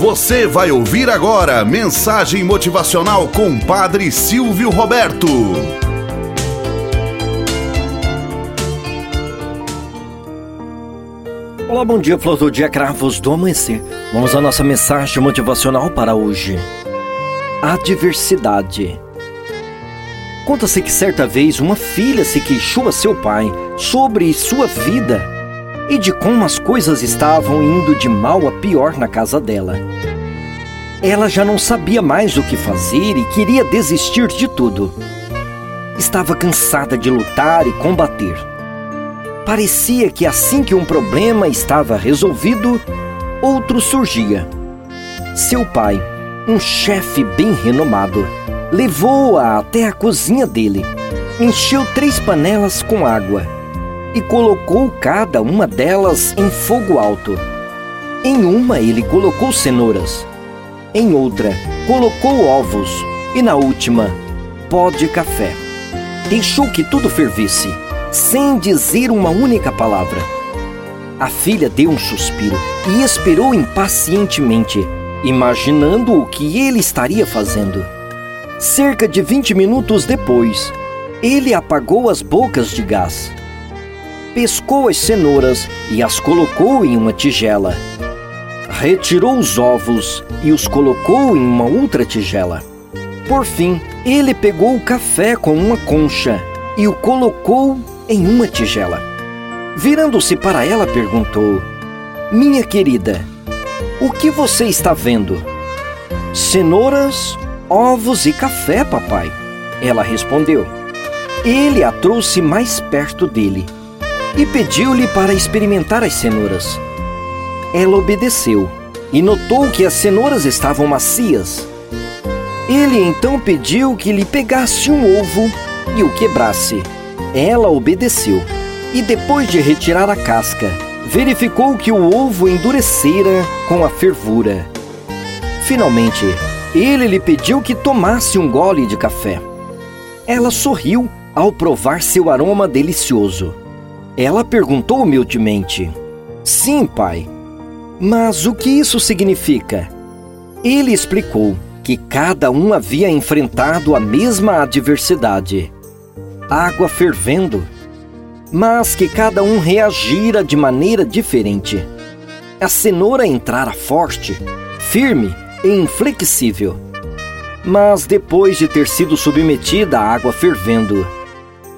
Você vai ouvir agora mensagem motivacional com Padre Silvio Roberto. Olá, bom dia, flor do dia, cravos do amanhecer. Vamos à nossa mensagem motivacional para hoje. Adversidade. Conta-se que certa vez uma filha se queixou a seu pai sobre sua vida e de como as coisas estavam indo de mal a pior na casa dela. Ela já não sabia mais o que fazer e queria desistir de tudo. Estava cansada de lutar e combater. Parecia que assim que um problema estava resolvido, outro surgia. Seu pai, um chefe bem renomado, levou-a até a cozinha dele, encheu três panelas com água e colocou cada uma delas em fogo alto. Em uma ele colocou cenouras, em outra colocou ovos e na última pó de café. Deixou que tudo fervesse, sem dizer uma única palavra. A filha deu um suspiro e esperou impacientemente, imaginando o que ele estaria fazendo. Cerca de 20 minutos depois, ele apagou as bocas de gás pescou as cenouras e as colocou em uma tigela. Retirou os ovos e os colocou em uma outra tigela. Por fim, ele pegou o café com uma concha e o colocou em uma tigela. Virando-se para ela, perguntou: Minha querida, o que você está vendo? Cenouras, ovos e café, papai. Ela respondeu. Ele a trouxe mais perto dele e pediu-lhe para experimentar as cenouras. Ela obedeceu e notou que as cenouras estavam macias. Ele então pediu que lhe pegasse um ovo e o quebrasse. Ela obedeceu e, depois de retirar a casca, verificou que o ovo endurecera com a fervura. Finalmente, ele lhe pediu que tomasse um gole de café. Ela sorriu ao provar seu aroma delicioso. Ela perguntou humildemente: Sim, pai. Mas o que isso significa? Ele explicou que cada um havia enfrentado a mesma adversidade água fervendo mas que cada um reagira de maneira diferente. A cenoura entrara forte, firme e inflexível. Mas depois de ter sido submetida à água fervendo,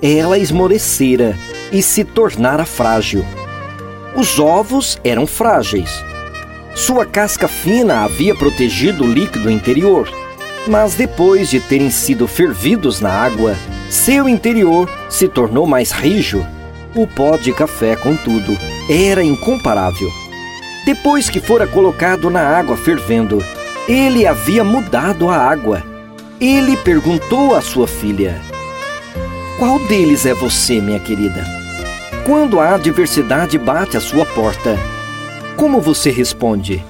ela esmorecera e se tornara frágil. Os ovos eram frágeis. Sua casca fina havia protegido o líquido interior, mas depois de terem sido fervidos na água, seu interior se tornou mais rijo. O pó de café, contudo, era incomparável. Depois que fora colocado na água fervendo, ele havia mudado a água. Ele perguntou à sua filha: qual deles é você, minha querida? Quando a adversidade bate à sua porta, como você responde?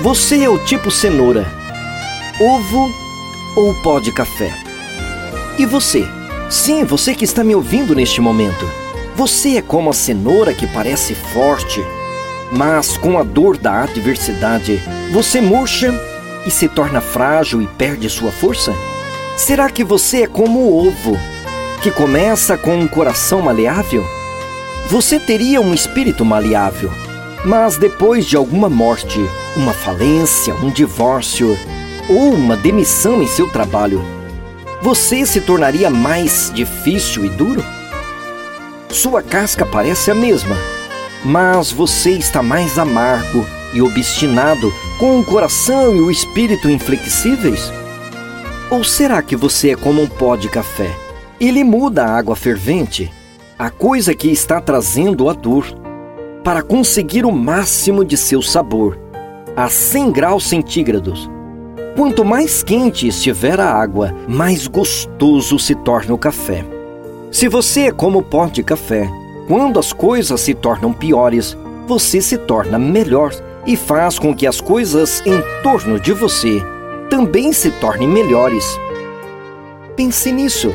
Você é o tipo cenoura, ovo ou pó de café? E você? Sim, você que está me ouvindo neste momento. Você é como a cenoura que parece forte, mas com a dor da adversidade, você murcha e se torna frágil e perde sua força? Será que você é como o ovo, que começa com um coração maleável? Você teria um espírito maleável, mas depois de alguma morte, uma falência, um divórcio ou uma demissão em seu trabalho, você se tornaria mais difícil e duro? Sua casca parece a mesma, mas você está mais amargo e obstinado com o coração e o espírito inflexíveis? Ou será que você é como um pó de café? Ele muda a água fervente, a coisa que está trazendo a dor, para conseguir o máximo de seu sabor, a 100 graus centígrados. Quanto mais quente estiver a água, mais gostoso se torna o café. Se você é como pó de café, quando as coisas se tornam piores, você se torna melhor e faz com que as coisas em torno de você também se tornem melhores. Pense nisso.